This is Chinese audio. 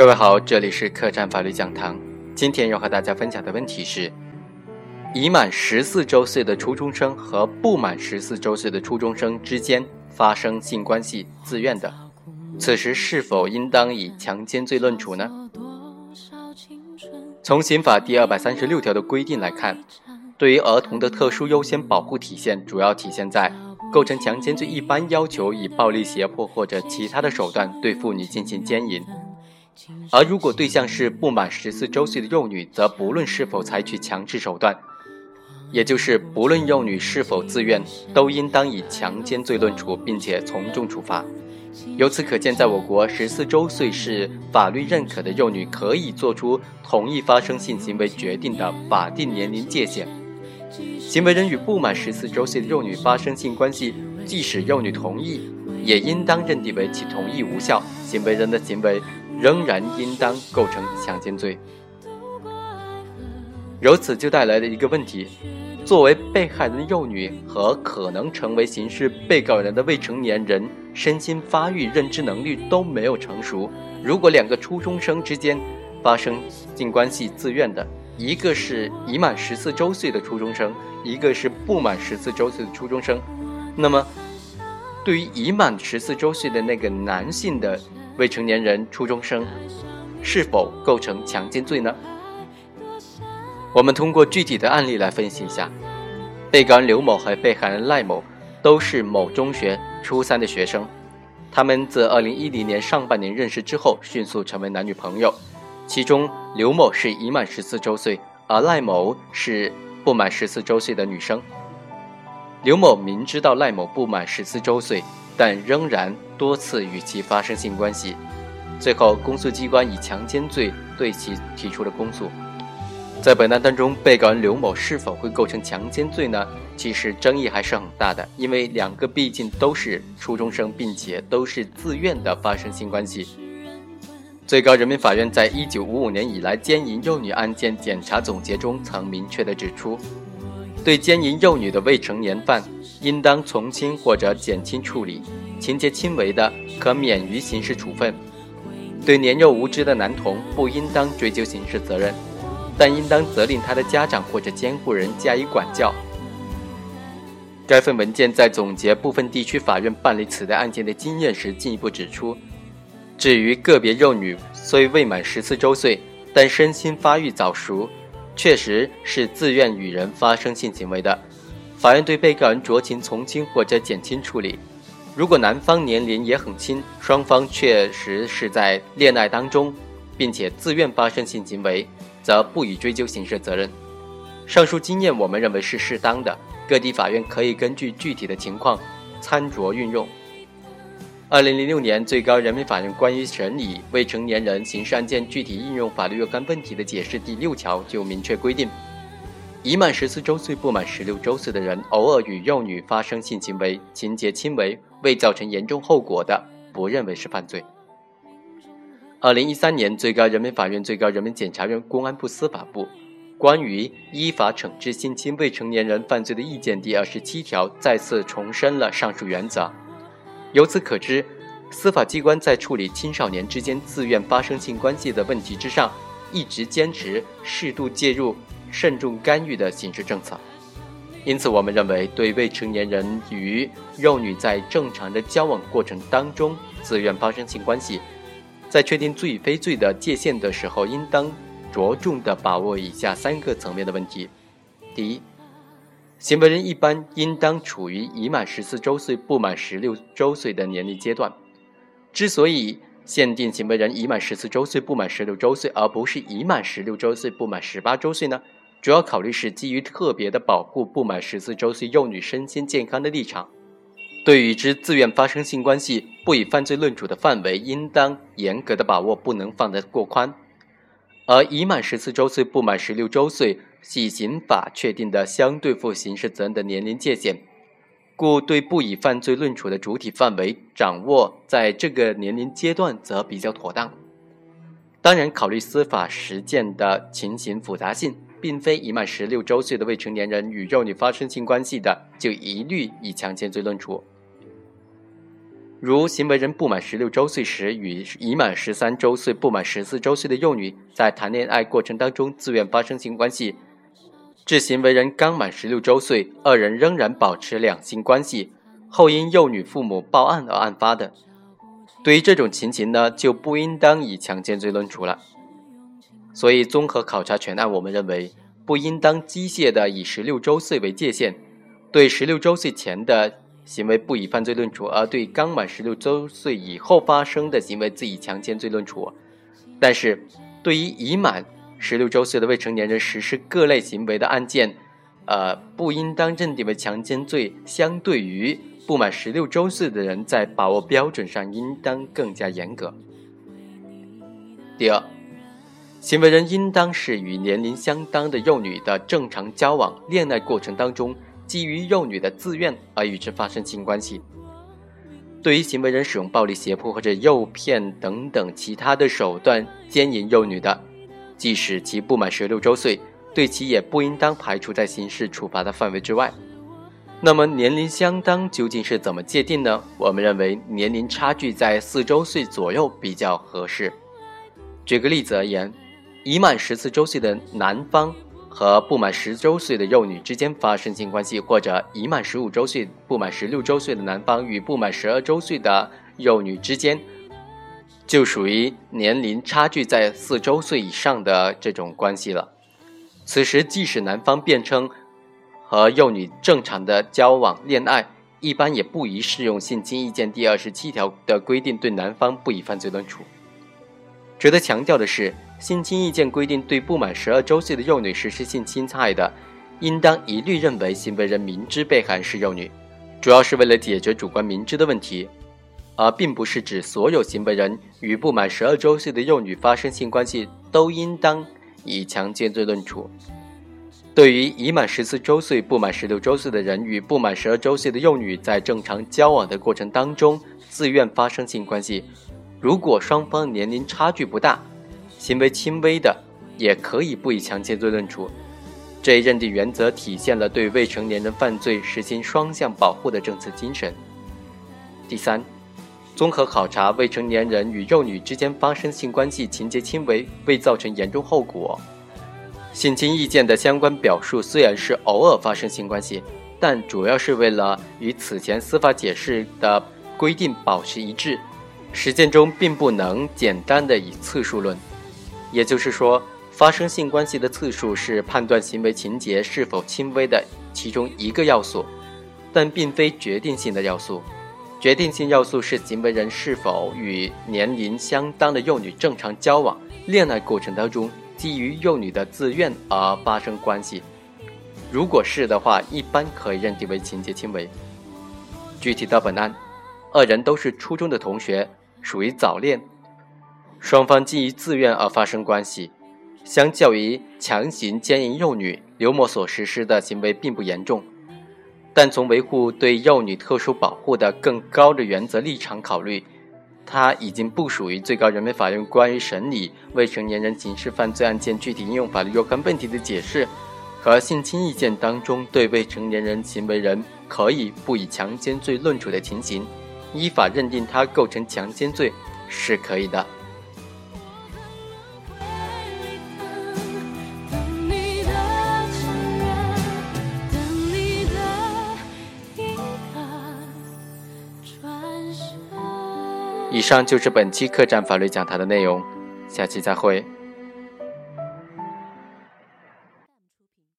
各位好，这里是客栈法律讲堂。今天要和大家分享的问题是：已满十四周岁的初中生和不满十四周岁的初中生之间发生性关系，自愿的，此时是否应当以强奸罪论处呢？从刑法第二百三十六条的规定来看，对于儿童的特殊优先保护体现，主要体现在构成强奸罪一般要求以暴力胁迫或者其他的手段对妇女进行奸淫。而如果对象是不满十四周岁的幼女，则不论是否采取强制手段，也就是不论幼女是否自愿，都应当以强奸罪论处，并且从重处罚。由此可见，在我国，十四周岁是法律认可的幼女可以做出同意发生性行为决定的法定年龄界限。行为人与不满十四周岁的幼女发生性关系，即使幼女同意，也应当认定为其同意无效，行为人的行为。仍然应当构成强奸罪。由此就带来了一个问题：作为被害人的幼女和可能成为刑事被告人的未成年人，身心发育、认知能力都没有成熟。如果两个初中生之间发生性关系，自愿的，一个是已满十四周岁的初中生，一个是不满十四周岁的初中生，那么，对于已满十四周岁的那个男性的。未成年人初中生是否构成强奸罪呢？我们通过具体的案例来分析一下。被告人刘某和被害人赖某都是某中学初三的学生，他们自2010年上半年认识之后，迅速成为男女朋友。其中，刘某是已满14周岁，而赖某是不满14周岁的女生。刘某明知道赖某不满14周岁。但仍然多次与其发生性关系，最后公诉机关以强奸罪对其提出了公诉。在本案当中，被告人刘某是否会构成强奸罪呢？其实争议还是很大的，因为两个毕竟都是初中生，并且都是自愿的发生性关系。最高人民法院在一九五五年以来奸淫幼女案件检查总结中曾明确的指出，对奸淫幼女的未成年犯。应当从轻或者减轻处理，情节轻微的可免于刑事处分。对年幼无知的男童不应当追究刑事责任，但应当责令他的家长或者监护人加以管教。该份文件在总结部分地区法院办理此类案件的经验时，进一步指出：至于个别幼女虽未满十四周岁，但身心发育早熟，确实是自愿与人发生性行为的。法院对被告人酌情从轻或者减轻处理。如果男方年龄也很轻，双方确实是在恋爱当中，并且自愿发生性行为，则不予追究刑事责任。上述经验我们认为是适当的，各地法院可以根据具体的情况参酌运用。二零零六年，最高人民法院关于审理未成年人刑事案件具体应用法律若干问题的解释第六条就明确规定。已满十四周岁不满十六周岁的人，偶尔与幼女发生性行为，情节轻微，未造成严重后果的，不认为是犯罪。二零一三年，最高人民法院、最高人民检察院、公安部、司法部关于依法惩治性侵未成年人犯罪的意见第二十七条再次重申了上述原则。由此可知，司法机关在处理青少年之间自愿发生性关系的问题之上，一直坚持适度介入。慎重干预的刑事政策，因此，我们认为，对未成年人与幼女在正常的交往过程当中自愿发生性关系，在确定罪与非罪的界限的时候，应当着重的把握以下三个层面的问题：第一，行为人一般应当处于已满十四周岁不满十六周岁的年龄阶段。之所以限定行为人已满十四周岁不满十六周岁，而不是已满十六周岁不满十八周岁呢？主要考虑是基于特别的保护不满十四周岁幼女身心健康的立场，对与之自愿发生性关系不以犯罪论处的范围，应当严格的把握，不能放得过宽。而已满十四周岁不满十六周岁系刑法确定的相对负刑事责任的年龄界限，故对不以犯罪论处的主体范围掌握在这个年龄阶段，则比较妥当。当然，考虑司法实践的情形复杂性。并非已满十六周岁的未成年人与幼女发生性关系的，就一律以强奸罪论处。如行为人不满十六周岁时，与已满十三周岁、不满十四周岁的幼女在谈恋爱过程当中自愿发生性关系，至行为人刚满十六周岁，二人仍然保持两性关系，后因幼女父母报案而案发的，对于这种情形呢，就不应当以强奸罪论处了。所以，综合考察全案，我们认为不应当机械的以十六周岁为界限，对十六周岁前的。行为不以犯罪论处，而对刚满十六周岁以后发生的行为自以强奸罪论处。但是，对于已满十六周岁的未成年人实施各类行为的案件，呃，不应当认定为强奸罪。相对于不满十六周岁的人，在把握标准上应当更加严格。第二，行为人应当是与年龄相当的幼女的正常交往、恋爱过程当中。基于幼女的自愿而与之发生性关系。对于行为人使用暴力、胁迫或者诱骗等等其他的手段奸淫幼女的，即使其不满十六周岁，对其也不应当排除在刑事处罚的范围之外。那么年龄相当究竟是怎么界定呢？我们认为年龄差距在四周岁左右比较合适。举个例子而言，已满十四周岁的男方。和不满十周岁的幼女之间发生性关系，或者已满十五周岁、不满十六周岁的男方与不满十二周岁的幼女之间，就属于年龄差距在四周岁以上的这种关系了。此时，即使男方辩称和幼女正常的交往恋爱，一般也不宜适用性侵意见第二十七条的规定，对男方不以犯罪论处。值得强调的是。性侵意见规定，对不满十二周岁的幼女实施性侵害的，应当一律认为行为人明知被害是幼女，主要是为了解决主观明知的问题，而并不是指所有行为人与不满十二周岁的幼女发生性关系都应当以强奸罪论处。对于已满十四周岁、不满十六周岁的人与不满十二周岁的幼女在正常交往的过程当中自愿发生性关系，如果双方年龄差距不大，行为轻微的，也可以不以强奸罪论处。这一认定原则体现了对未成年人犯罪实行双向保护的政策精神。第三，综合考察未成年人与幼女之间发生性关系情节轻微，未造成严重后果。性侵意见的相关表述虽然是偶尔发生性关系，但主要是为了与此前司法解释的规定保持一致，实践中并不能简单的以次数论。也就是说，发生性关系的次数是判断行为情节是否轻微的其中一个要素，但并非决定性的要素。决定性要素是行为人是否与年龄相当的幼女正常交往、恋爱过程当中基于幼女的自愿而发生关系。如果是的话，一般可以认定为情节轻微。具体到本案，二人都是初中的同学，属于早恋。双方基于自愿而发生关系，相较于强行奸淫幼女，刘某所实施的行为并不严重。但从维护对幼女特殊保护的更高的原则立场考虑，他已经不属于最高人民法院关于审理未成年人刑事犯罪案件具体应用法律若干问题的解释和性侵意见当中对未成年人行为人可以不以强奸罪论处的情形，依法认定他构成强奸罪是可以的。以上就是本期客栈法律讲坛的内容，下期再会。